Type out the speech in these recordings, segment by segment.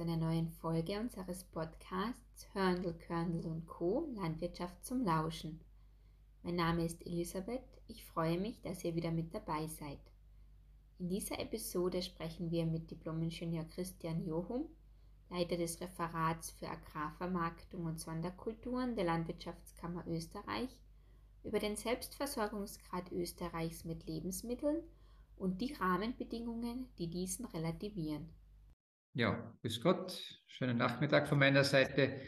zu einer neuen Folge unseres Podcasts Hörndl, Körndl und Co. Landwirtschaft zum Lauschen. Mein Name ist Elisabeth. Ich freue mich, dass ihr wieder mit dabei seid. In dieser Episode sprechen wir mit Diplomingenieur Christian Johum, Leiter des Referats für Agrarvermarktung und Sonderkulturen der Landwirtschaftskammer Österreich, über den Selbstversorgungsgrad Österreichs mit Lebensmitteln und die Rahmenbedingungen, die diesen relativieren. Ja, grüß Gott. Schönen Nachmittag von meiner Seite.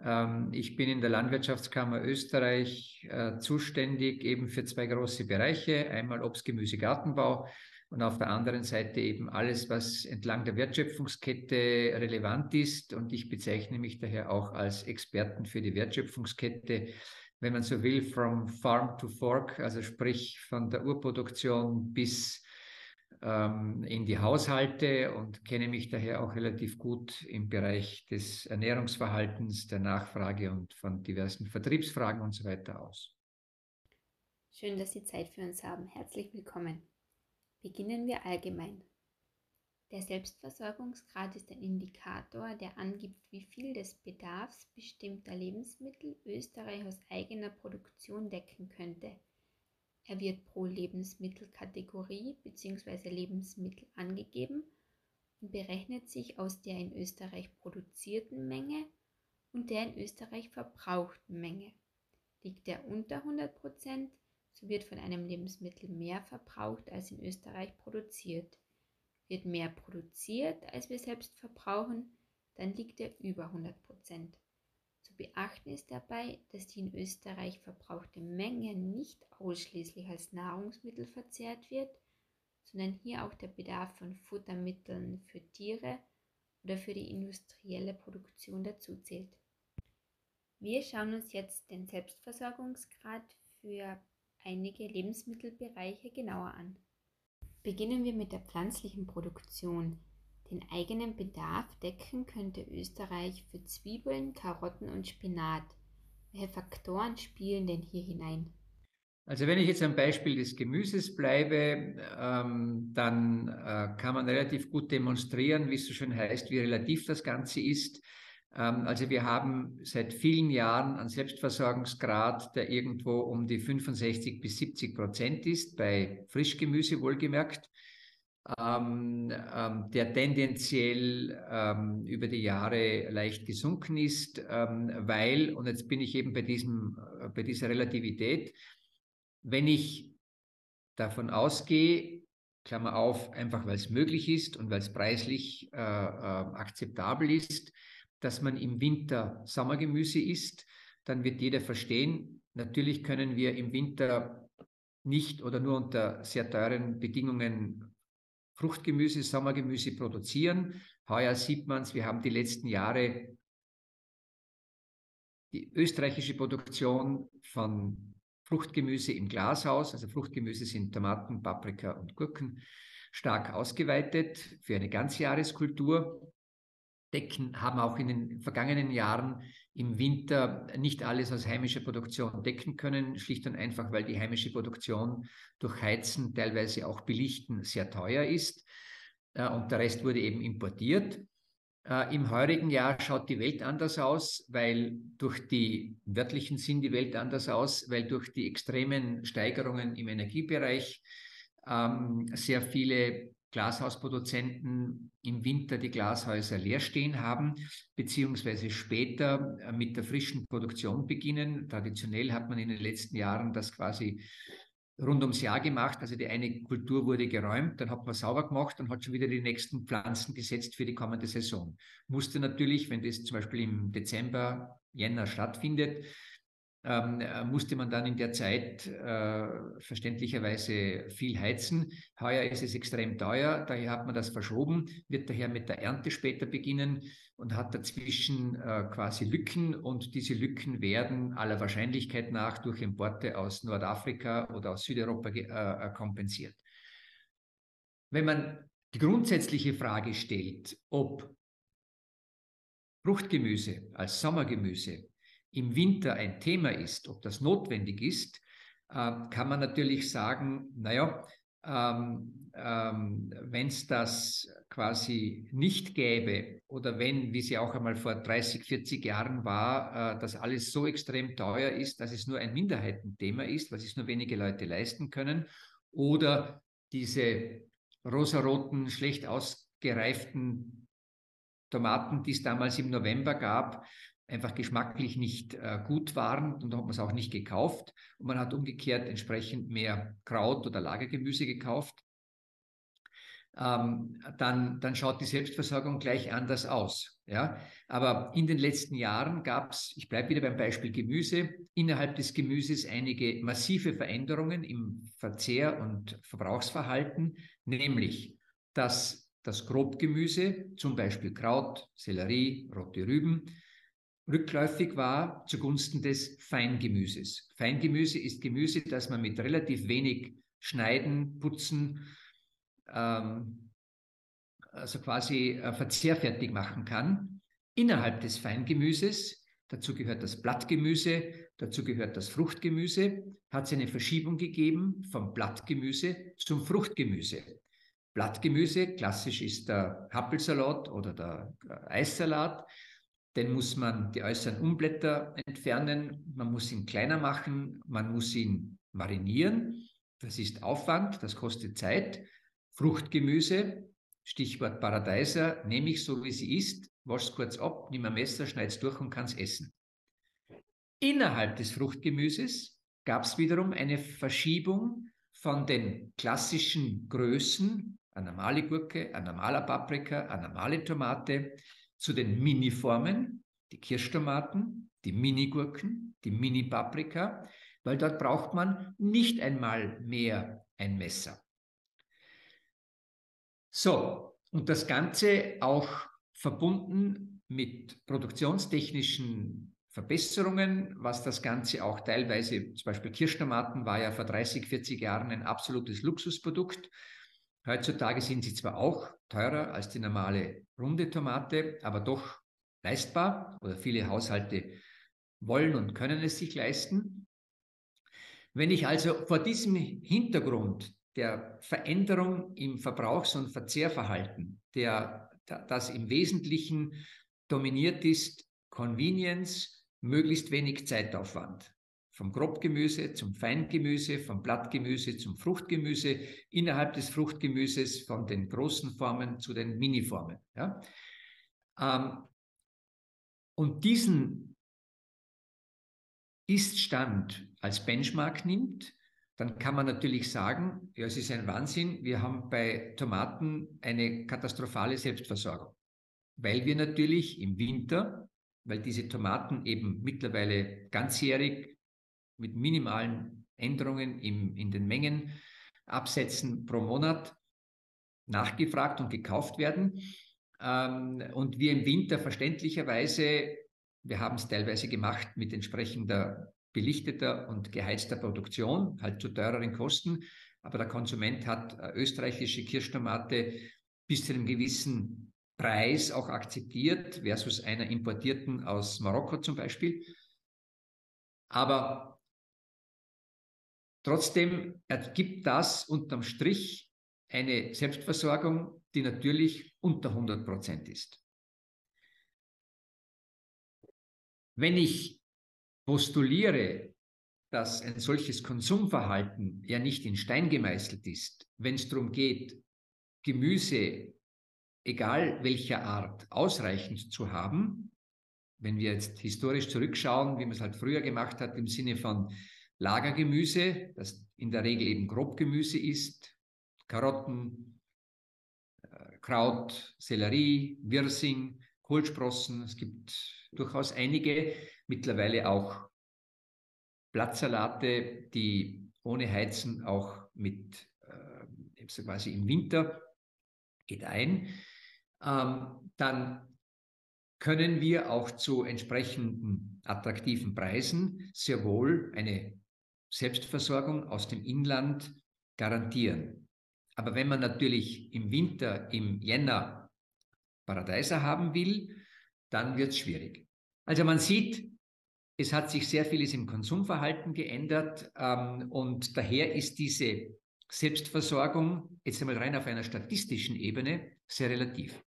Ähm, ich bin in der Landwirtschaftskammer Österreich äh, zuständig eben für zwei große Bereiche. Einmal Obst, Gemüse, Gartenbau und auf der anderen Seite eben alles, was entlang der Wertschöpfungskette relevant ist. Und ich bezeichne mich daher auch als Experten für die Wertschöpfungskette, wenn man so will, from farm to fork, also sprich von der Urproduktion bis ähm, in die Haushalte und kenne mich daher auch relativ gut im Bereich des Ernährungsverhaltens, der Nachfrage und von diversen Vertriebsfragen und so weiter aus. Schön, dass Sie Zeit für uns haben. Herzlich willkommen. Beginnen wir allgemein. Der Selbstversorgungsgrad ist ein Indikator, der angibt, wie viel des Bedarfs bestimmter Lebensmittel Österreich aus eigener Produktion decken könnte – er wird pro Lebensmittelkategorie bzw. Lebensmittel angegeben und berechnet sich aus der in Österreich produzierten Menge und der in Österreich verbrauchten Menge. Liegt er unter 100% so wird von einem Lebensmittel mehr verbraucht als in Österreich produziert. Wird mehr produziert, als wir selbst verbrauchen, dann liegt er über 100 zu beachten ist dabei, dass die in Österreich verbrauchte Menge nicht ausschließlich als Nahrungsmittel verzehrt wird, sondern hier auch der Bedarf von Futtermitteln für Tiere oder für die industrielle Produktion dazuzählt. Wir schauen uns jetzt den Selbstversorgungsgrad für einige Lebensmittelbereiche genauer an. Beginnen wir mit der pflanzlichen Produktion. Den eigenen Bedarf decken könnte Österreich für Zwiebeln, Karotten und Spinat. Welche Faktoren spielen denn hier hinein? Also wenn ich jetzt am Beispiel des Gemüses bleibe, ähm, dann äh, kann man relativ gut demonstrieren, wie es so schön heißt, wie relativ das Ganze ist. Ähm, also wir haben seit vielen Jahren einen Selbstversorgungsgrad, der irgendwo um die 65 bis 70 Prozent ist, bei Frischgemüse wohlgemerkt ähm, ähm, der tendenziell ähm, über die Jahre leicht gesunken ist, ähm, weil, und jetzt bin ich eben bei, diesem, äh, bei dieser Relativität, wenn ich davon ausgehe, Klammer auf, einfach weil es möglich ist und weil es preislich äh, äh, akzeptabel ist, dass man im Winter Sommergemüse isst, dann wird jeder verstehen, natürlich können wir im Winter nicht oder nur unter sehr teuren Bedingungen Fruchtgemüse, Sommergemüse produzieren. Heuer sieht man es, wir haben die letzten Jahre die österreichische Produktion von Fruchtgemüse im Glashaus, also Fruchtgemüse sind Tomaten, Paprika und Gurken, stark ausgeweitet für eine Ganzjahreskultur. Decken haben auch in den vergangenen Jahren im Winter nicht alles aus heimischer Produktion decken können, schlicht und einfach, weil die heimische Produktion durch Heizen, teilweise auch Belichten, sehr teuer ist. Äh, und der Rest wurde eben importiert. Äh, Im heurigen Jahr schaut die Welt anders aus, weil durch die wörtlichen Sinn die Welt anders aus, weil durch die extremen Steigerungen im Energiebereich ähm, sehr viele Glashausproduzenten im Winter die Glashäuser leer stehen haben, beziehungsweise später äh, mit der frischen Produktion beginnen. Traditionell hat man in den letzten Jahren das quasi rund ums Jahr gemacht. Also die eine Kultur wurde geräumt, dann hat man sauber gemacht und hat schon wieder die nächsten Pflanzen gesetzt für die kommende Saison. Musste natürlich, wenn das zum Beispiel im Dezember, Jänner stattfindet, ähm, äh, musste man dann in der Zeit äh, verständlicherweise viel heizen. Heuer ist es extrem teuer, daher hat man das verschoben, wird daher mit der Ernte später beginnen und hat dazwischen äh, quasi Lücken und diese Lücken werden aller Wahrscheinlichkeit nach durch Importe aus Nordafrika oder aus Südeuropa äh, äh, kompensiert. Wenn man die grundsätzliche Frage stellt, ob Fruchtgemüse als Sommergemüse im Winter ein Thema ist, ob das notwendig ist, äh, kann man natürlich sagen, naja, ähm, ähm, wenn es das quasi nicht gäbe oder wenn, wie ja auch einmal vor 30, 40 Jahren war, äh, dass alles so extrem teuer ist, dass es nur ein Minderheitenthema ist, was es nur wenige Leute leisten können, oder diese rosaroten, schlecht ausgereiften Tomaten, die es damals im November gab, einfach geschmacklich nicht äh, gut waren und da hat man es auch nicht gekauft. Und man hat umgekehrt entsprechend mehr Kraut oder Lagergemüse gekauft. Ähm, dann, dann schaut die Selbstversorgung gleich anders aus. Ja? Aber in den letzten Jahren gab es, ich bleibe wieder beim Beispiel Gemüse, innerhalb des Gemüses einige massive Veränderungen im Verzehr- und Verbrauchsverhalten, nämlich dass das Grobgemüse, zum Beispiel Kraut, Sellerie, rote Rüben, rückläufig war zugunsten des Feingemüses. Feingemüse ist Gemüse, das man mit relativ wenig Schneiden, Putzen, ähm, also quasi äh, verzehrfertig machen kann. Innerhalb des Feingemüses, dazu gehört das Blattgemüse, dazu gehört das Fruchtgemüse, hat es eine Verschiebung gegeben vom Blattgemüse zum Fruchtgemüse. Blattgemüse, klassisch ist der Happelsalat oder der äh, Eissalat. Den muss man die äußeren Umblätter entfernen, man muss ihn kleiner machen, man muss ihn marinieren. Das ist Aufwand, das kostet Zeit. Fruchtgemüse, Stichwort Paradeiser, nehme ich so wie sie ist, wasche es kurz ab, nimm ein Messer, schneide es durch und kann es essen. Innerhalb des Fruchtgemüses gab es wiederum eine Verschiebung von den klassischen Größen, eine normale Gurke, ein normaler Paprika, eine normale Tomate, zu den Mini-Formen, die Kirschtomaten, die Mini-Gurken, die Mini-Paprika, weil dort braucht man nicht einmal mehr ein Messer. So, und das Ganze auch verbunden mit produktionstechnischen Verbesserungen, was das Ganze auch teilweise, zum Beispiel Kirschtomaten war ja vor 30, 40 Jahren ein absolutes Luxusprodukt. Heutzutage sind sie zwar auch teurer als die normale runde Tomate, aber doch leistbar oder viele Haushalte wollen und können es sich leisten. Wenn ich also vor diesem Hintergrund der Veränderung im Verbrauchs- und Verzehrverhalten, der, das im Wesentlichen dominiert ist, Convenience, möglichst wenig Zeitaufwand, vom Grobgemüse zum Feingemüse, vom Blattgemüse zum Fruchtgemüse, innerhalb des Fruchtgemüses von den großen Formen zu den Miniformen. Ja? Ähm, und diesen Ist-Stand als Benchmark nimmt, dann kann man natürlich sagen, ja, es ist ein Wahnsinn, wir haben bei Tomaten eine katastrophale Selbstversorgung, weil wir natürlich im Winter, weil diese Tomaten eben mittlerweile ganzjährig mit minimalen Änderungen im, in den Mengen Absätzen pro Monat nachgefragt und gekauft werden. Ähm, und wir im Winter verständlicherweise, wir haben es teilweise gemacht mit entsprechender belichteter und geheizter Produktion, halt zu teureren Kosten. Aber der Konsument hat äh, österreichische Kirschtomate bis zu einem gewissen Preis auch akzeptiert, versus einer importierten aus Marokko zum Beispiel. Aber Trotzdem ergibt das unterm Strich eine Selbstversorgung, die natürlich unter 100 Prozent ist. Wenn ich postuliere, dass ein solches Konsumverhalten ja nicht in Stein gemeißelt ist, wenn es darum geht, Gemüse, egal welcher Art, ausreichend zu haben, wenn wir jetzt historisch zurückschauen, wie man es halt früher gemacht hat, im Sinne von Lagergemüse, das in der Regel eben Grobgemüse ist, Karotten, äh, Kraut, Sellerie, Wirsing, Kohlsprossen. Es gibt durchaus einige, mittlerweile auch Blattsalate, die ohne Heizen auch mit äh, quasi im Winter gedeihen. Ähm, dann können wir auch zu entsprechenden attraktiven Preisen sehr wohl eine Selbstversorgung aus dem Inland garantieren. Aber wenn man natürlich im Winter, im Jänner Paradeiser haben will, dann wird es schwierig. Also man sieht, es hat sich sehr vieles im Konsumverhalten geändert ähm, und daher ist diese Selbstversorgung, jetzt einmal rein auf einer statistischen Ebene, sehr relativ.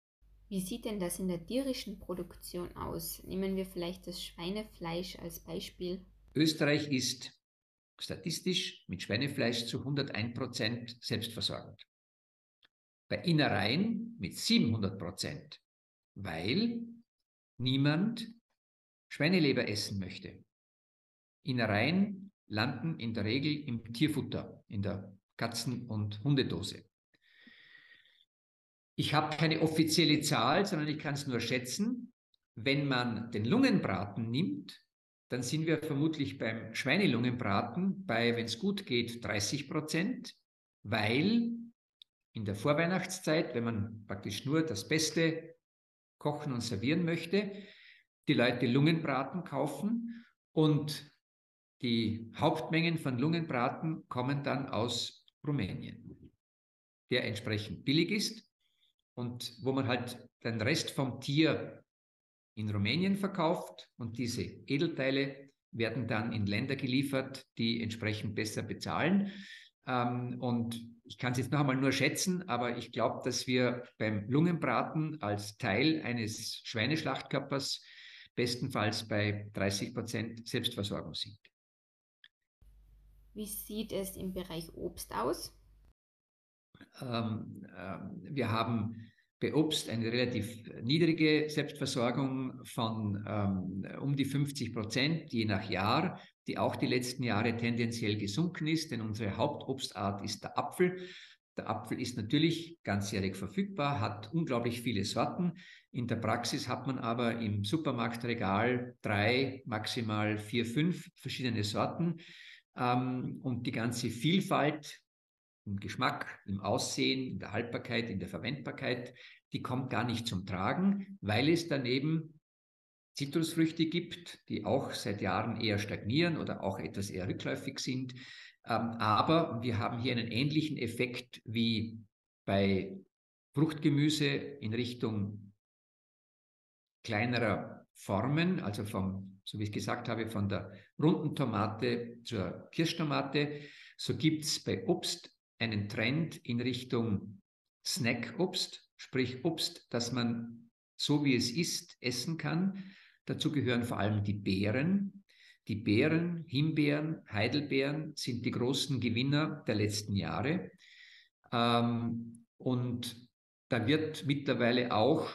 Wie sieht denn das in der tierischen Produktion aus? Nehmen wir vielleicht das Schweinefleisch als Beispiel. Österreich ist statistisch mit Schweinefleisch zu 101 Prozent selbstversorgend. Bei Innereien mit 700 Prozent, weil niemand Schweineleber essen möchte. Innereien landen in der Regel im Tierfutter, in der Katzen- und Hundedose. Ich habe keine offizielle Zahl, sondern ich kann es nur schätzen. Wenn man den Lungenbraten nimmt, dann sind wir vermutlich beim Schweinelungenbraten bei, wenn es gut geht, 30 Prozent, weil in der Vorweihnachtszeit, wenn man praktisch nur das Beste kochen und servieren möchte, die Leute Lungenbraten kaufen und die Hauptmengen von Lungenbraten kommen dann aus Rumänien, der entsprechend billig ist und wo man halt den Rest vom Tier in Rumänien verkauft und diese Edelteile werden dann in Länder geliefert, die entsprechend besser bezahlen. Ähm, und ich kann es jetzt noch einmal nur schätzen, aber ich glaube, dass wir beim Lungenbraten als Teil eines Schweineschlachtkörpers bestenfalls bei 30 Prozent Selbstversorgung sind. Wie sieht es im Bereich Obst aus? Ähm, äh, wir haben bei Obst eine relativ niedrige Selbstversorgung von ähm, um die 50 Prozent je nach Jahr, die auch die letzten Jahre tendenziell gesunken ist, denn unsere Hauptobstart ist der Apfel. Der Apfel ist natürlich ganzjährig verfügbar, hat unglaublich viele Sorten. In der Praxis hat man aber im Supermarktregal drei, maximal vier, fünf verschiedene Sorten. Ähm, und die ganze Vielfalt im Geschmack, im Aussehen, in der Haltbarkeit, in der Verwendbarkeit, die kommt gar nicht zum Tragen, weil es daneben Zitrusfrüchte gibt, die auch seit Jahren eher stagnieren oder auch etwas eher rückläufig sind. Ähm, aber wir haben hier einen ähnlichen Effekt wie bei Fruchtgemüse in Richtung kleinerer Formen, also vom, so wie ich gesagt habe, von der runden Tomate zur Kirschtomate. So gibt es bei Obst einen Trend in Richtung Snackobst, sprich Obst, das man so wie es ist essen kann. Dazu gehören vor allem die Beeren. Die Beeren, Himbeeren, Heidelbeeren sind die großen Gewinner der letzten Jahre. Ähm, und da wird mittlerweile auch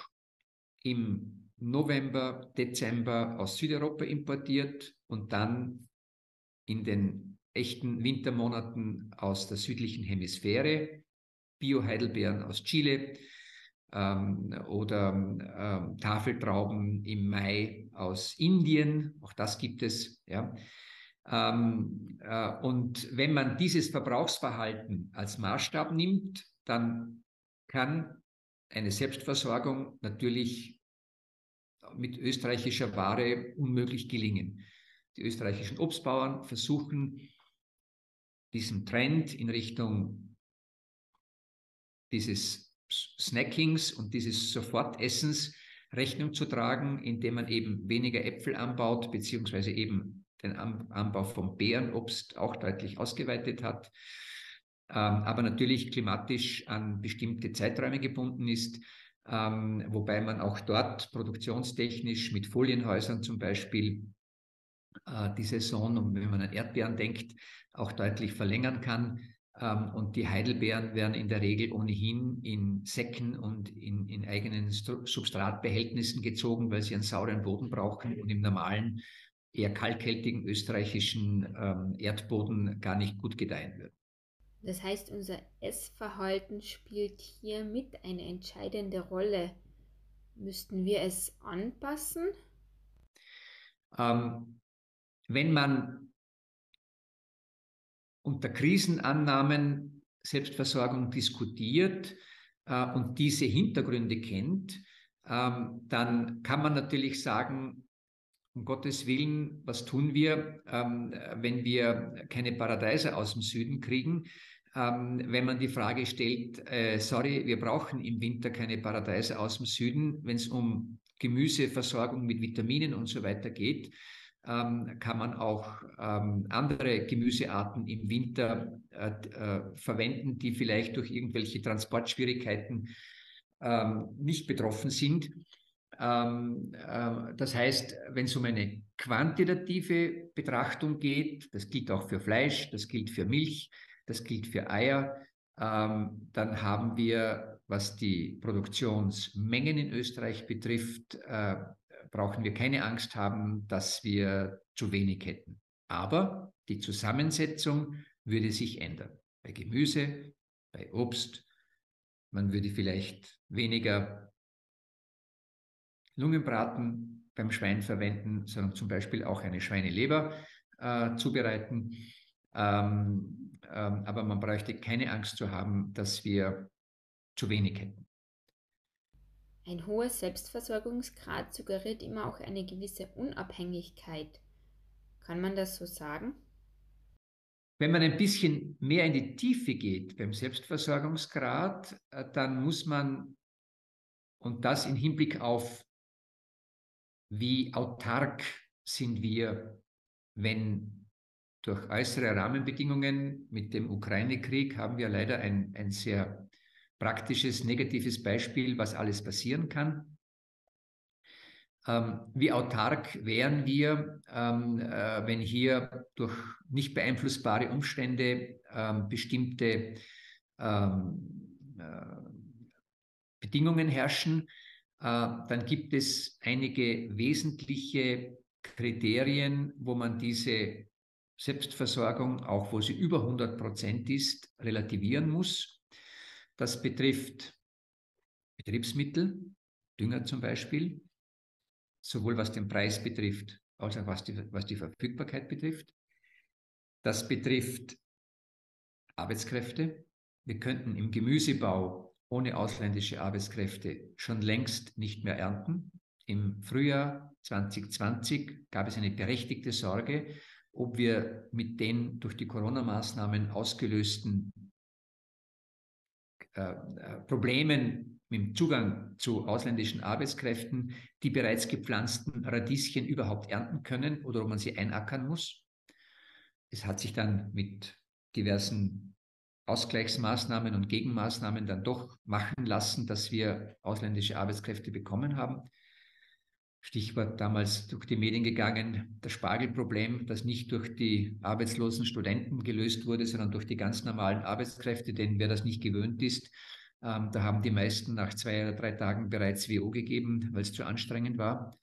im November, Dezember aus Südeuropa importiert und dann in den echten Wintermonaten aus der südlichen Hemisphäre, Bio-Heidelbeeren aus Chile ähm, oder ähm, Tafeltrauben im Mai aus Indien, auch das gibt es. Ja. Ähm, äh, und wenn man dieses Verbrauchsverhalten als Maßstab nimmt, dann kann eine Selbstversorgung natürlich mit österreichischer Ware unmöglich gelingen. Die österreichischen Obstbauern versuchen diesem Trend in Richtung dieses Snackings und dieses Sofortessens Rechnung zu tragen, indem man eben weniger Äpfel anbaut, beziehungsweise eben den Anbau von Beerenobst auch deutlich ausgeweitet hat, ähm, aber natürlich klimatisch an bestimmte Zeiträume gebunden ist, ähm, wobei man auch dort produktionstechnisch mit Folienhäusern zum Beispiel die Saison, und wenn man an Erdbeeren denkt, auch deutlich verlängern kann. Ähm, und die Heidelbeeren werden in der Regel ohnehin in Säcken und in, in eigenen Substratbehältnissen gezogen, weil sie einen sauren Boden brauchen und im normalen, eher kalkhaltigen österreichischen ähm, Erdboden gar nicht gut gedeihen würden. Das heißt, unser Essverhalten spielt hier mit eine entscheidende Rolle. Müssten wir es anpassen? Ähm, wenn man unter Krisenannahmen Selbstversorgung diskutiert äh, und diese Hintergründe kennt, ähm, dann kann man natürlich sagen, um Gottes Willen, was tun wir, ähm, wenn wir keine Paradeise aus dem Süden kriegen? Ähm, wenn man die Frage stellt, äh, sorry, wir brauchen im Winter keine Paradeise aus dem Süden, wenn es um Gemüseversorgung mit Vitaminen und so weiter geht, ähm, kann man auch ähm, andere Gemüsearten im Winter äh, äh, verwenden, die vielleicht durch irgendwelche Transportschwierigkeiten ähm, nicht betroffen sind. Äh, das heißt, wenn es um eine quantitative Betrachtung geht, das gilt auch für Fleisch, das gilt für Milch, das gilt für Eier, ähm, dann haben wir, was die Produktionsmengen in Österreich betrifft, äh, brauchen wir keine Angst haben, dass wir zu wenig hätten. Aber die Zusammensetzung würde sich ändern. Bei Gemüse, bei Obst, man würde vielleicht weniger Lungenbraten beim Schwein verwenden, sondern zum Beispiel auch eine Schweineleber äh, zubereiten. Ähm, ähm, aber man bräuchte keine Angst zu haben, dass wir zu wenig hätten. Ein hoher Selbstversorgungsgrad suggeriert immer auch eine gewisse Unabhängigkeit. Kann man das so sagen? Wenn man ein bisschen mehr in die Tiefe geht beim Selbstversorgungsgrad, äh, dann muss man, und das im Hinblick auf, wie autark sind wir, wenn durch äußere Rahmenbedingungen mit dem Ukraine-Krieg haben wir leider ein, ein sehr praktisches, negatives Beispiel, was alles passieren kann. Ähm, wie autark wären wir, ähm, äh, wenn hier durch nicht beeinflussbare Umstände ähm, bestimmte ähm, äh, Bedingungen herrschen? Äh, dann gibt es einige wesentliche Kriterien, wo man diese Selbstversorgung, auch wo sie über 100 Prozent ist, relativieren muss. Das betrifft Betriebsmittel, Dünger zum Beispiel, sowohl was den Preis betrifft, als auch was die, was die Verfügbarkeit betrifft. Das betrifft Arbeitskräfte. Wir könnten im Gemüsebau ohne ausländische Arbeitskräfte schon längst nicht mehr ernten. Im Frühjahr 2020 gab es eine berechtigte Sorge, ob wir mit den durch die Corona-Maßnahmen ausgelösten äh, äh, Problemen mit dem Zugang zu ausländischen Arbeitskräften die bereits gepflanzten Radieschen überhaupt ernten können oder ob man sie einackern muss. Es hat sich dann mit diversen Ausgleichsmaßnahmen und Gegenmaßnahmen dann doch machen lassen, dass wir ausländische Arbeitskräfte bekommen haben. Stichwort damals durch die Medien gegangen, das Spargelproblem, das nicht durch die arbeitslosen Studenten gelöst wurde, sondern durch die ganz normalen Arbeitskräfte, denn wer das nicht gewöhnt ist, ähm, da haben die meisten nach zwei oder drei Tagen bereits WO gegeben, weil es zu anstrengend war.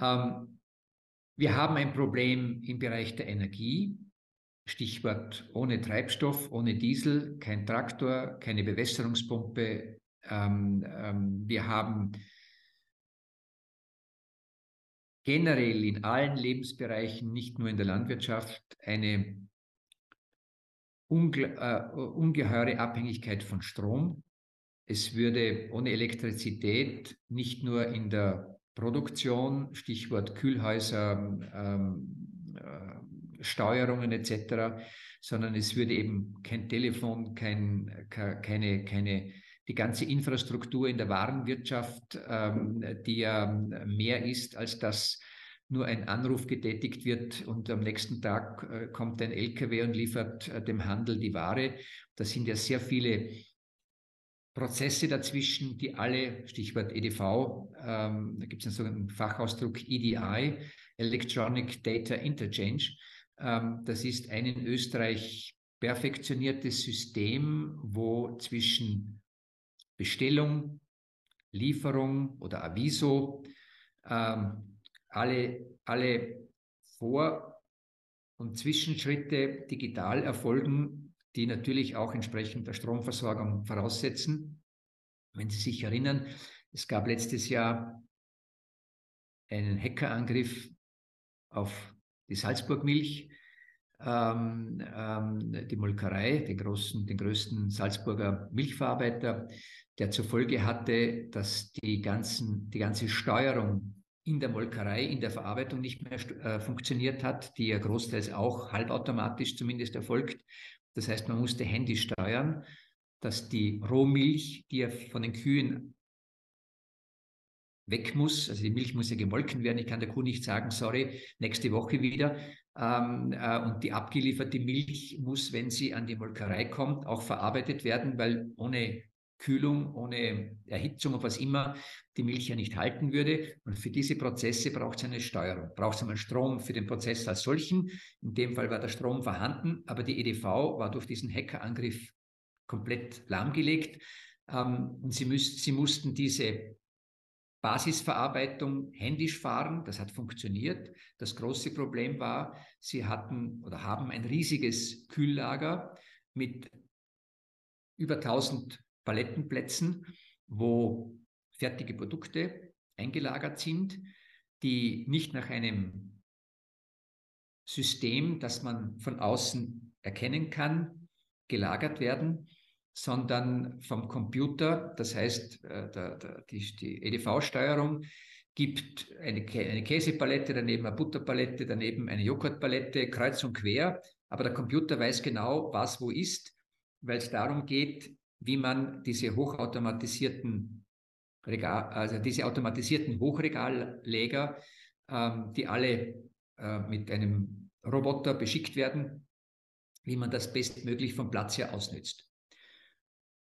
Ähm, wir haben ein Problem im Bereich der Energie. Stichwort ohne Treibstoff, ohne Diesel, kein Traktor, keine Bewässerungspumpe. Ähm, ähm, wir haben generell in allen Lebensbereichen, nicht nur in der Landwirtschaft, eine unge äh, ungeheure Abhängigkeit von Strom. Es würde ohne Elektrizität nicht nur in der Produktion, Stichwort Kühlhäuser, ähm, äh, Steuerungen etc., sondern es würde eben kein Telefon, kein, keine, keine die ganze Infrastruktur in der Warenwirtschaft, ähm, die ja mehr ist, als dass nur ein Anruf getätigt wird und am nächsten Tag äh, kommt ein LKW und liefert äh, dem Handel die Ware. Da sind ja sehr viele Prozesse dazwischen, die alle, Stichwort EDV, ähm, da gibt es einen sogenannten Fachausdruck EDI, Electronic Data Interchange. Ähm, das ist ein in Österreich perfektioniertes System, wo zwischen Bestellung, Lieferung oder Aviso, ähm, alle, alle Vor- und Zwischenschritte digital erfolgen, die natürlich auch entsprechend der Stromversorgung voraussetzen. Wenn Sie sich erinnern, es gab letztes Jahr einen Hackerangriff auf die Salzburg-Milch ähm, ähm, die Molkerei, den, großen, den größten Salzburger Milchverarbeiter, der zur Folge hatte, dass die, ganzen, die ganze Steuerung in der Molkerei, in der Verarbeitung nicht mehr äh, funktioniert hat, die ja großteils auch halbautomatisch zumindest erfolgt. Das heißt, man musste händisch steuern, dass die Rohmilch, die ja von den Kühen weg muss. Also die Milch muss ja gemolken werden. Ich kann der Kuh nicht sagen, sorry, nächste Woche wieder. Ähm, äh, und die abgelieferte Milch muss, wenn sie an die Molkerei kommt, auch verarbeitet werden, weil ohne Kühlung, ohne Erhitzung und was immer die Milch ja nicht halten würde. Und für diese Prozesse braucht es eine Steuerung, braucht es einmal Strom für den Prozess als solchen. In dem Fall war der Strom vorhanden, aber die EDV war durch diesen Hackerangriff komplett lahmgelegt. Ähm, und sie, müß, sie mussten diese Basisverarbeitung händisch fahren. Das hat funktioniert. Das große Problem war, sie hatten oder haben ein riesiges Kühllager mit über 1000 Palettenplätzen, wo fertige Produkte eingelagert sind, die nicht nach einem System, das man von außen erkennen kann, gelagert werden, sondern vom Computer. Das heißt, äh, die, EDV-Steuerung gibt eine, eine Käsepalette, daneben eine Butterpalette, daneben eine Joghurtpalette, kreuz und quer. Aber der Computer weiß genau, was wo ist, weil es darum geht, wie man diese hochautomatisierten Regal, also diese automatisierten Hochregalleger, ähm, die alle äh, mit einem Roboter beschickt werden, wie man das bestmöglich vom Platz her ausnützt.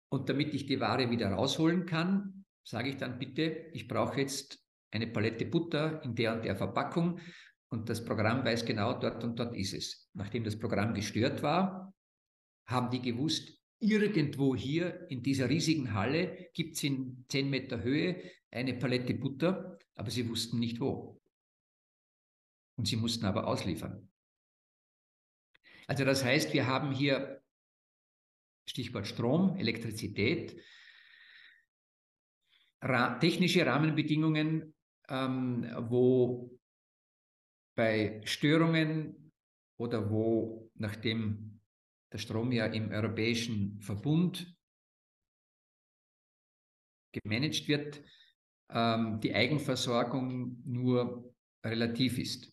Und damit ich die Ware wieder rausholen kann, sage ich dann bitte, ich brauche jetzt eine Palette Butter in der und der Verpackung und das Programm weiß genau, dort und dort ist es. Nachdem das Programm gestört war, haben die gewusst, irgendwo hier in dieser riesigen Halle gibt es in 10 Meter Höhe eine Palette Butter, aber sie wussten nicht wo. Und sie mussten aber ausliefern. Also das heißt, wir haben hier Stichwort Strom, Elektrizität, ra technische Rahmenbedingungen, ähm, wo bei Störungen oder wo, nachdem der Strom ja im europäischen Verbund gemanagt wird, ähm, die Eigenversorgung nur relativ ist.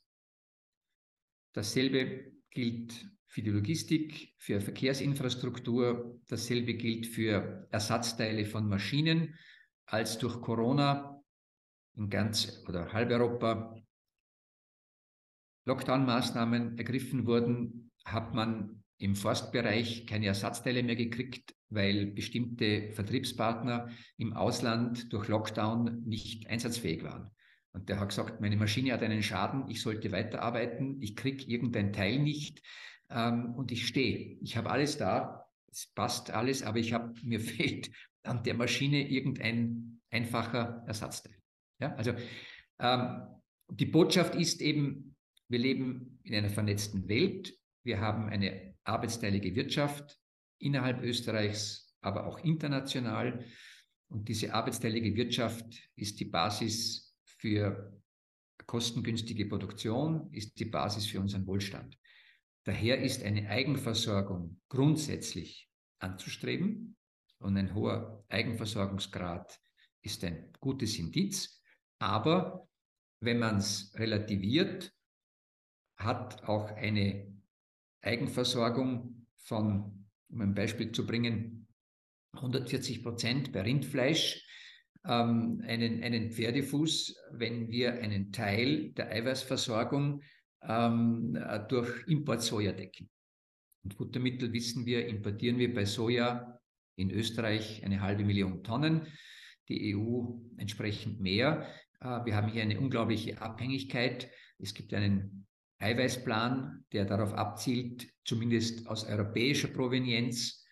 Dasselbe gilt für die Logistik, für Verkehrsinfrastruktur. Dasselbe gilt für Ersatzteile von Maschinen. Als durch Corona in ganz oder halb Europa Lockdown-Maßnahmen ergriffen wurden, hat man im Forstbereich keine Ersatzteile mehr gekriegt, weil bestimmte Vertriebspartner im Ausland durch Lockdown nicht einsatzfähig waren. Und der hat gesagt, meine Maschine hat einen Schaden, ich sollte weiterarbeiten, ich kriege irgendein Teil nicht ähm, und ich stehe. Ich habe alles da, es passt alles, aber ich habe, mir fehlt an der Maschine irgendein einfacher Ersatzteil. Ja, also ähm, die Botschaft ist eben, wir leben in einer vernetzten Welt. Wir haben eine arbeitsteilige Wirtschaft innerhalb Österreichs, aber auch international. Und diese arbeitsteilige Wirtschaft ist die Basis für kostengünstige Produktion, ist die Basis für unseren Wohlstand. Daher ist eine Eigenversorgung grundsätzlich anzustreben und ein hoher Eigenversorgungsgrad ist ein gutes Indiz. Aber wenn man es relativiert, hat auch eine Eigenversorgung von, um ein Beispiel zu bringen, 140 Prozent bei Rindfleisch ähm, einen, einen Pferdefuß, wenn wir einen Teil der Eiweißversorgung ähm, äh, durch Importsoja decken. Und Futtermittel wissen wir, importieren wir bei Soja in Österreich eine halbe Million Tonnen, die EU entsprechend mehr. Äh, wir haben hier eine unglaubliche Abhängigkeit. Es gibt einen Eiweißplan, der darauf abzielt, zumindest aus europäischer Provenienz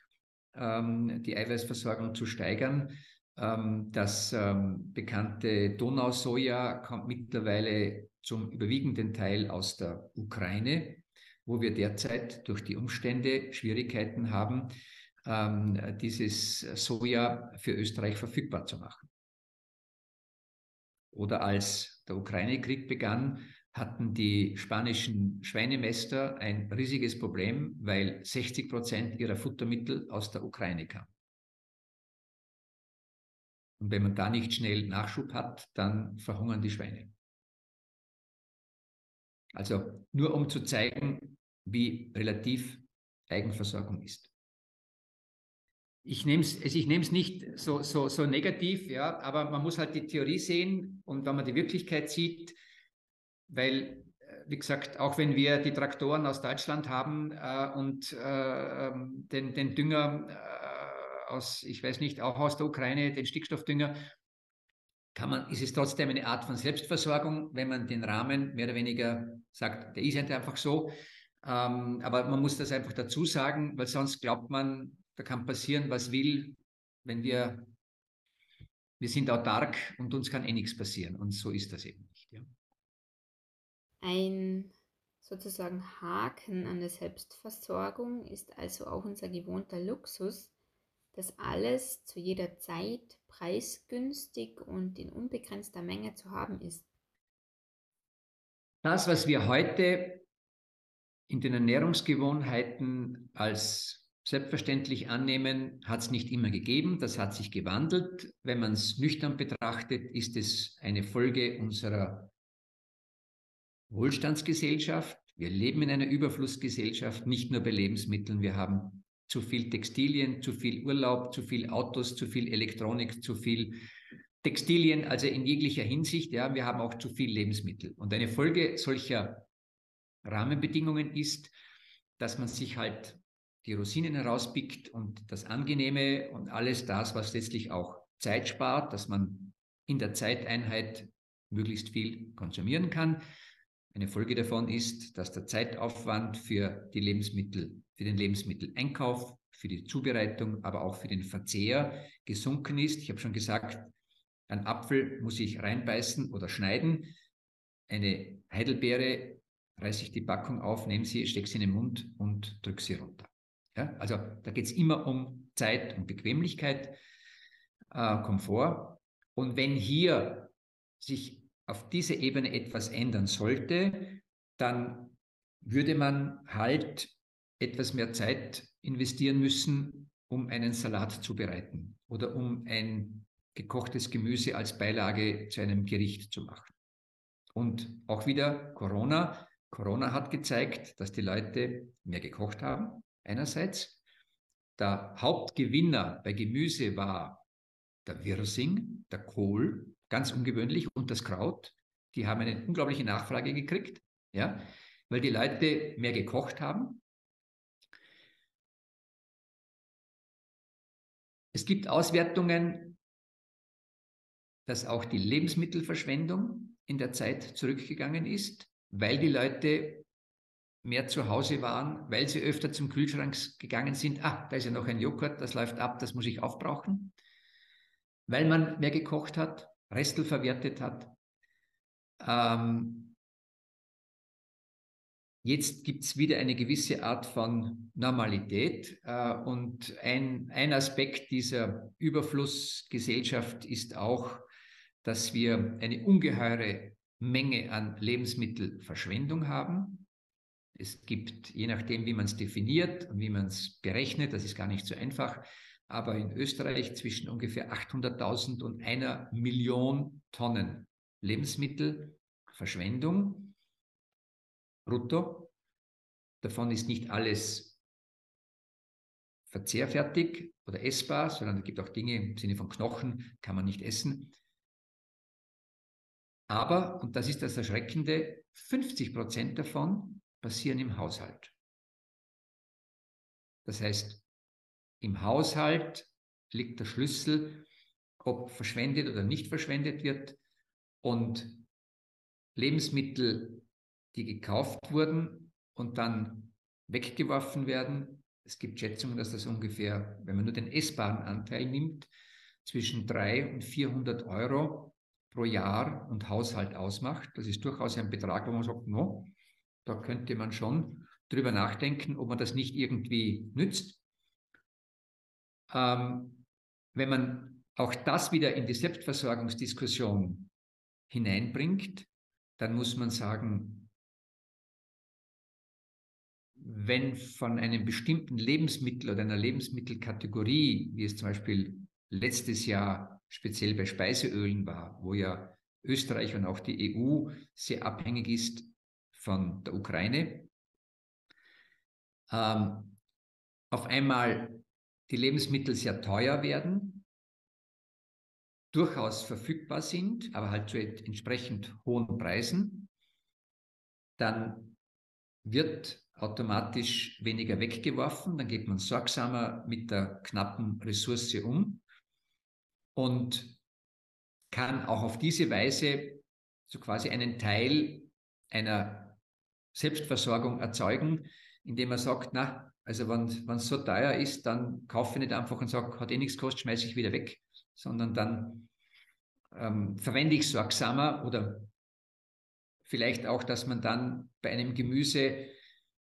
ähm, die Eiweißversorgung zu steigern. Ähm, das ähm, bekannte Donausoja kommt mittlerweile zum überwiegenden Teil aus der Ukraine, wo wir derzeit durch die Umstände Schwierigkeiten haben, ähm, dieses Soja für Österreich verfügbar zu machen. Oder als der Ukraine-Krieg begann, hatten die spanischen Schweinemester ein riesiges Problem, weil 60 Prozent ihrer Futtermittel aus der Ukraine kamen. Und wenn man da nicht schnell Nachschub hat, dann verhungern die Schweine. Also nur um zu zeigen, wie relativ Eigenversorgung ist. ich nehme es ich nicht so, so, so negativ, ja, aber man muss halt die Theorie sehen und wenn man die Wirklichkeit sieht, weil, äh, wie gesagt, auch wenn wir die Traktoren aus Deutschland haben äh, und äh, ähm, den, den Dünger äh, aus, ich weiß nicht, auch aus der Ukraine, den Stickstoffdünger, kann man, ist es trotzdem eine Art von Selbstversorgung, wenn man den Rahmen mehr oder weniger sagt, der ist einfach so. Ähm, aber man muss das einfach dazu sagen, weil sonst glaubt man, da kann passieren, was will, wenn wir, wir sind autark und uns kann eh nichts passieren. Und so ist das eben. Ein sozusagen Haken an der Selbstversorgung ist also auch unser gewohnter Luxus, dass alles zu jeder Zeit preisgünstig und in unbegrenzter Menge zu haben ist. Das, was wir heute in den Ernährungsgewohnheiten als selbstverständlich annehmen, hat es nicht immer gegeben. Das hat sich gewandelt. Wenn man es nüchtern betrachtet, ist es eine Folge unserer Wohlstandsgesellschaft. Wir leben in einer Überflussgesellschaft, nicht nur bei Lebensmitteln. Wir haben zu viel Textilien, zu viel Urlaub, zu viel Autos, zu viel Elektronik, zu viel Textilien, also in jeglicher Hinsicht. Ja, wir haben auch zu viel Lebensmittel. Und eine Folge solcher Rahmenbedingungen ist, dass man sich halt die Rosinen herauspickt und das Angenehme und alles das, was letztlich auch Zeit spart, dass man in der Zeiteinheit möglichst viel konsumieren kann. Eine Folge davon ist, dass der Zeitaufwand für die Lebensmittel, für den Lebensmitteleinkauf, für die Zubereitung, aber auch für den Verzehr gesunken ist. Ich habe schon gesagt, ein Apfel muss ich reinbeißen oder schneiden. Eine Heidelbeere reiße ich die Packung auf, nehme sie, stecke sie in den Mund und drücke sie runter. Ja, also da geht es immer um Zeit und Bequemlichkeit, äh, Komfort. Und wenn hier sich auf dieser Ebene etwas ändern sollte, dann würde man halt etwas mehr Zeit investieren müssen, um einen Salat zu bereiten oder um ein gekochtes Gemüse als Beilage zu einem Gericht zu machen. Und auch wieder Corona. Corona hat gezeigt, dass die Leute mehr gekocht haben, einerseits. Der Hauptgewinner bei Gemüse war der Wirsing, der Kohl, ganz ungewöhnlich, und das Kraut. Die haben eine unglaubliche Nachfrage gekriegt, ja, weil die Leute mehr gekocht haben. Es gibt Auswertungen, dass auch die Lebensmittelverschwendung in der Zeit zurückgegangen ist, weil die Leute mehr zu Hause waren, weil sie öfter zum Kühlschrank gegangen sind. Ah, da ist ja noch ein Joghurt, das läuft ab, das muss ich aufbrauchen. Weil man mehr gekocht hat, Restel verwertet hat. Ähm, jetzt gibt es wieder eine gewisse Art von Normalität. Äh, und ein, ein Aspekt dieser Überflussgesellschaft ist auch, dass wir eine ungeheure Menge an Lebensmittelverschwendung haben. Es gibt, je nachdem, wie man es definiert und wie man es berechnet, das ist gar nicht so einfach, aber in Österreich zwischen ungefähr 800.000 und einer Million Tonnen Lebensmittelverschwendung brutto. Davon ist nicht alles verzehrfertig oder essbar, sondern es gibt auch Dinge im Sinne von Knochen, kann man nicht essen. Aber, und das ist das Erschreckende, 50 Prozent davon passieren im Haushalt. Das heißt, im Haushalt liegt der Schlüssel, ob verschwendet oder nicht verschwendet wird. Und Lebensmittel, die gekauft wurden und dann weggeworfen werden, es gibt Schätzungen, dass das ungefähr, wenn man nur den essbaren Anteil nimmt, zwischen 300 und 400 Euro pro Jahr und Haushalt ausmacht. Das ist durchaus ein Betrag, wo man sagt, no, da könnte man schon drüber nachdenken, ob man das nicht irgendwie nützt. Ähm, wenn man auch das wieder in die Selbstversorgungsdiskussion hineinbringt, dann muss man sagen, wenn von einem bestimmten Lebensmittel oder einer Lebensmittelkategorie, wie es zum Beispiel letztes Jahr speziell bei Speiseölen war, wo ja Österreich und auch die EU sehr abhängig ist von der Ukraine. Ähm, auf einmal die Lebensmittel sehr teuer werden, durchaus verfügbar sind, aber halt zu entsprechend hohen Preisen, dann wird automatisch weniger weggeworfen, dann geht man sorgsamer mit der knappen Ressource um und kann auch auf diese Weise so quasi einen Teil einer Selbstversorgung erzeugen, indem er sagt, na, also wenn es so teuer ist, dann kaufe ich nicht einfach und sage, hat eh nichts gekostet, schmeiße ich wieder weg, sondern dann ähm, verwende ich sorgsamer oder vielleicht auch, dass man dann bei einem Gemüse,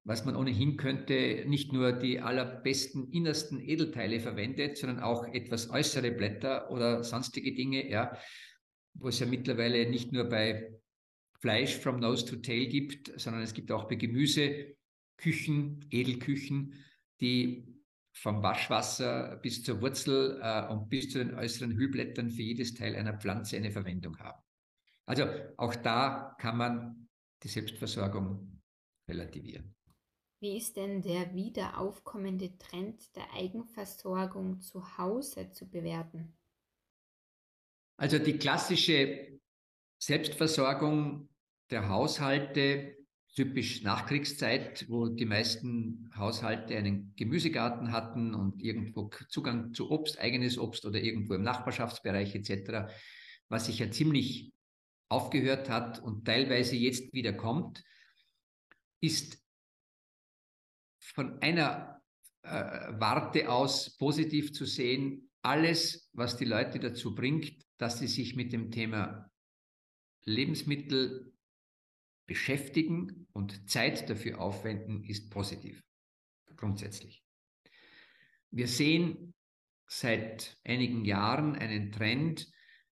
was man ohnehin könnte, nicht nur die allerbesten innersten Edelteile verwendet, sondern auch etwas äußere Blätter oder sonstige Dinge, ja, wo es ja mittlerweile nicht nur bei Fleisch from nose to tail gibt, sondern es gibt auch bei Gemüse Küchen, Edelküchen, die vom Waschwasser bis zur Wurzel äh, und bis zu den äußeren Hüllblättern für jedes Teil einer Pflanze eine Verwendung haben. Also auch da kann man die Selbstversorgung relativieren. Wie ist denn der wieder aufkommende Trend der Eigenversorgung zu Hause zu bewerten? Also die klassische Selbstversorgung der Haushalte typisch Nachkriegszeit, wo die meisten Haushalte einen Gemüsegarten hatten und irgendwo Zugang zu Obst, eigenes Obst oder irgendwo im Nachbarschaftsbereich etc., was sich ja ziemlich aufgehört hat und teilweise jetzt wieder kommt, ist von einer äh, Warte aus positiv zu sehen, alles, was die Leute dazu bringt, dass sie sich mit dem Thema Lebensmittel beschäftigen und Zeit dafür aufwenden, ist positiv, grundsätzlich. Wir sehen seit einigen Jahren einen Trend,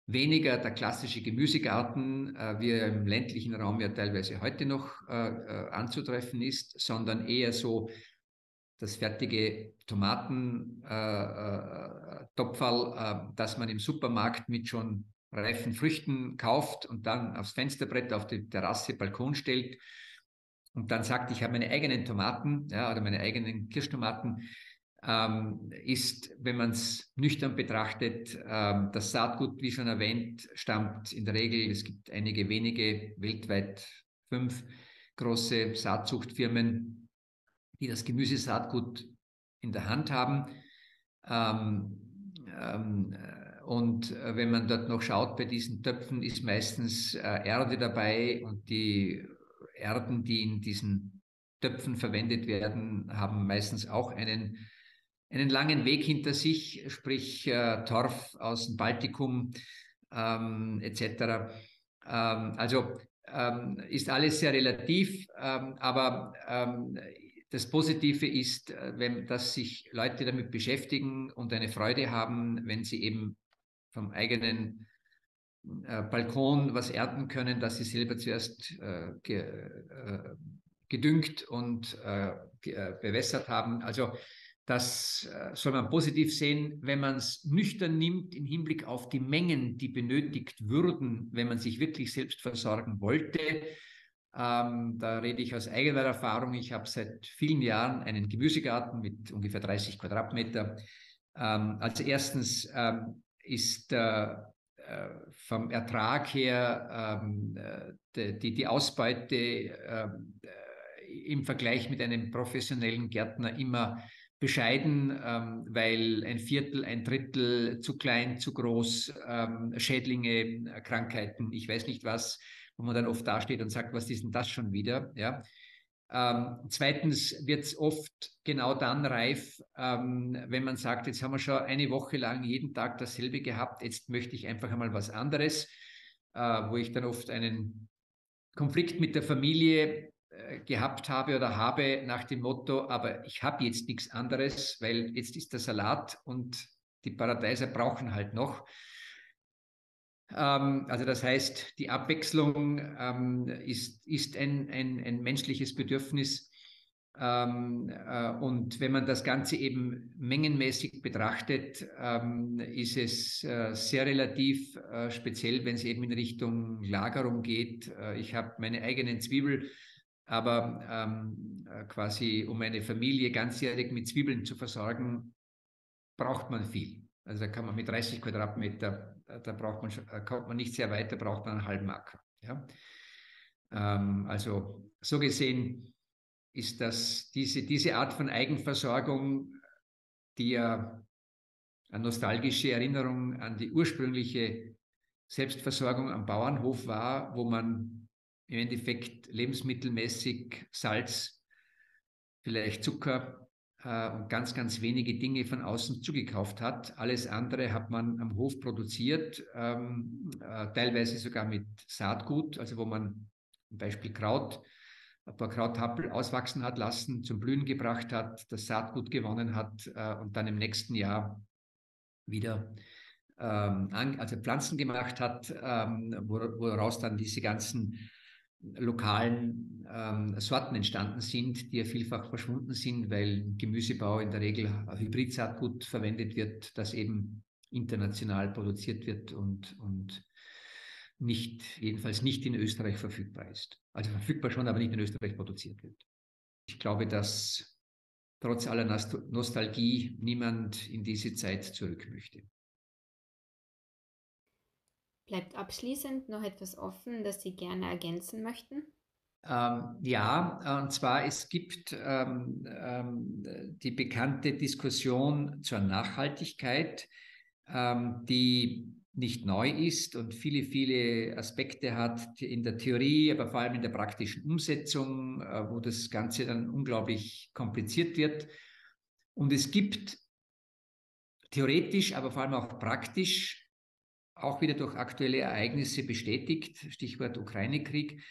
weniger der klassische Gemüsegarten, äh, wie er im ländlichen Raum ja teilweise heute noch äh, äh anzutreffen ist, sondern eher so das fertige Tomatentopferl, äh, äh, das man im Supermarkt mit schon reifen Früchten kauft und dann aufs Fensterbrett auf die Terrasse, Balkon stellt und dann sagt, ich habe meine eigenen Tomaten ja, oder meine eigenen Kirschtomaten, ähm, ist, wenn man es nüchtern betrachtet, ähm, das Saatgut, wie schon erwähnt, stammt in der Regel, es gibt einige wenige, weltweit fünf große Saatzuchtfirmen, die das Gemüsesaatgut in der Hand haben. Ähm, ähm, und äh, wenn man dort noch schaut, bei diesen Töpfen ist meistens äh, Erde dabei und die Erden, die in diesen Töpfen verwendet werden, haben meistens auch einen, einen langen Weg hinter sich, sprich äh, Torf aus dem Baltikum ähm, etc. Ähm, also ähm, ist alles sehr relativ, ähm, aber ähm, das Positive ist, äh, wenn, dass sich Leute damit beschäftigen und eine Freude haben, wenn sie eben vom eigenen äh, Balkon was ernten können, dass sie selber zuerst äh, ge, äh, gedüngt und äh, äh, bewässert haben. Also das äh, soll man positiv sehen, wenn man es nüchtern nimmt im Hinblick auf die Mengen, die benötigt würden, wenn man sich wirklich selbst versorgen wollte. Ähm, da rede ich aus eigener Erfahrung. Ich habe seit vielen Jahren einen Gemüsegarten mit ungefähr 30 Quadratmeter. Ähm, also erstens ähm, ist äh, äh, vom Ertrag her ähm, äh, die, die Ausbeute ähm, äh, im Vergleich mit einem professionellen Gärtner immer bescheiden, ähm, weil ein Viertel, ein Drittel zu klein, zu groß, Schädlinge, Krankheiten, ich weiß nicht was, wo man dann oft dasteht und sagt, was ist denn das schon wieder? Ja. Ähm, zweitens wird es oft genau dann reif, ähm, wenn man sagt, jetzt haben wir schon eine Woche lang jeden Tag dasselbe gehabt, jetzt möchte ich einfach einmal was anderes, äh, wo ich dann oft einen Konflikt mit der Familie äh, gehabt habe oder habe nach dem Motto, aber ich habe jetzt nichts anderes, weil jetzt ist der Salat und die Paradeiser brauchen halt noch. Ähm, also das heißt, die Abwechslung ähm, ist, ist ein, ein, ein menschliches Bedürfnis. Ähm, äh, und wenn man das Ganze eben mengenmäßig betrachtet, ist es äh, sehr relativ, äh, speziell wenn es eben in Richtung Lagerung geht. Ich habe meine eigenen Zwiebel, aber quasi um meine Familie ganzjährig mit Zwiebeln zu versorgen, braucht man viel. Also da kann man mit 30 Quadratmeter, da braucht man, kommt man nicht sehr weit, da braucht man einen halben Acker. Ja? Ähm, also so gesehen ist das diese, diese Art von Eigenversorgung, die ja eine nostalgische Erinnerung an die ursprüngliche Selbstversorgung am Bauernhof war, wo man im Endeffekt lebensmittelmäßig Salz, vielleicht Zucker äh, und ganz, ganz wenige Dinge von außen zugekauft hat. Alles andere hat man am Hof produziert, ähm, äh, teilweise sogar mit Saatgut, also wo man zum Beispiel Kraut, ein paar Krauthappel auswachsen hat lassen, zum Blühen gebracht hat, das Saatgut gewonnen hat äh, und dann im nächsten Jahr wieder ähm, also Pflanzen gemacht hat, ähm, woraus dann diese ganzen lokalen ähm, Sorten entstanden sind, die ja vielfach verschwunden sind, weil Gemüsebau in der Regel Hybridsaatgut verwendet wird, das eben international produziert wird und, und nicht, jedenfalls nicht in Österreich verfügbar ist. Also verfügbar schon, aber nicht in Österreich produziert wird. Ich glaube, dass trotz aller Nostalgie niemand in diese Zeit zurück möchte. Bleibt abschließend noch etwas offen, das Sie gerne ergänzen möchten? Ähm, ja, und zwar es gibt ähm, ähm, die bekannte Diskussion zur Nachhaltigkeit, ähm, die nicht neu ist und viele, viele Aspekte hat in der Theorie, aber vor allem in der praktischen Umsetzung, äh, wo das Ganze dann unglaublich kompliziert wird. Und es gibt theoretisch, aber vor allem auch praktisch auch wieder durch aktuelle Ereignisse bestätigt, Stichwort Ukraine-Krieg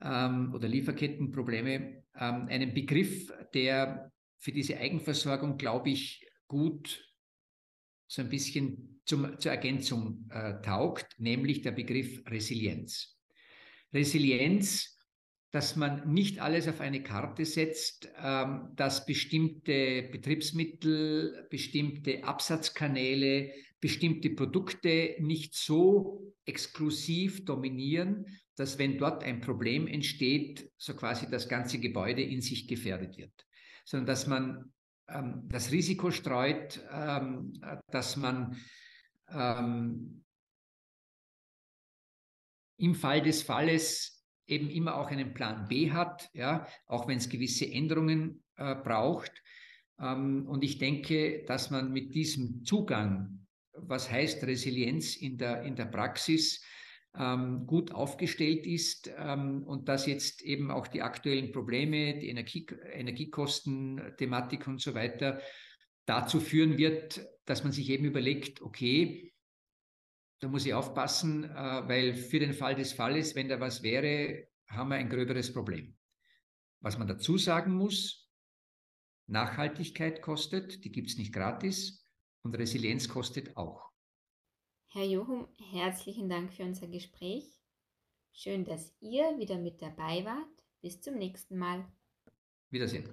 ähm, oder Lieferkettenprobleme, ähm, einen Begriff, der für diese Eigenversorgung, glaube ich, gut so ein bisschen zum, zur Ergänzung äh, taugt, nämlich der Begriff Resilienz. Resilienz dass man nicht alles auf eine Karte setzt, ähm, dass bestimmte Betriebsmittel, bestimmte Absatzkanäle, bestimmte Produkte nicht so exklusiv dominieren, dass wenn dort ein Problem entsteht, so quasi das ganze Gebäude in sich gefährdet wird, sondern dass man ähm, das Risiko streut, ähm, dass man ähm, im Fall des Falles eben immer auch einen Plan B hat, ja, auch wenn es gewisse Änderungen äh, braucht. Ähm, und ich denke, dass man mit diesem Zugang, was heißt Resilienz in der, in der Praxis, ähm, gut aufgestellt ist ähm, und dass jetzt eben auch die aktuellen Probleme, die Energie, Energiekosten-Thematik und so weiter dazu führen wird, dass man sich eben überlegt, okay, da muss ich aufpassen, äh, weil für den Fall des Falles, wenn da was wäre, haben wir ein gröberes Problem. Was man dazu sagen muss, Nachhaltigkeit kostet, die gibt es nicht gratis und Resilienz kostet auch. Herr Johum, herzlichen Dank für unser Gespräch. Schön, dass ihr wieder mit dabei wart. Bis zum nächsten Mal. Wiedersehen.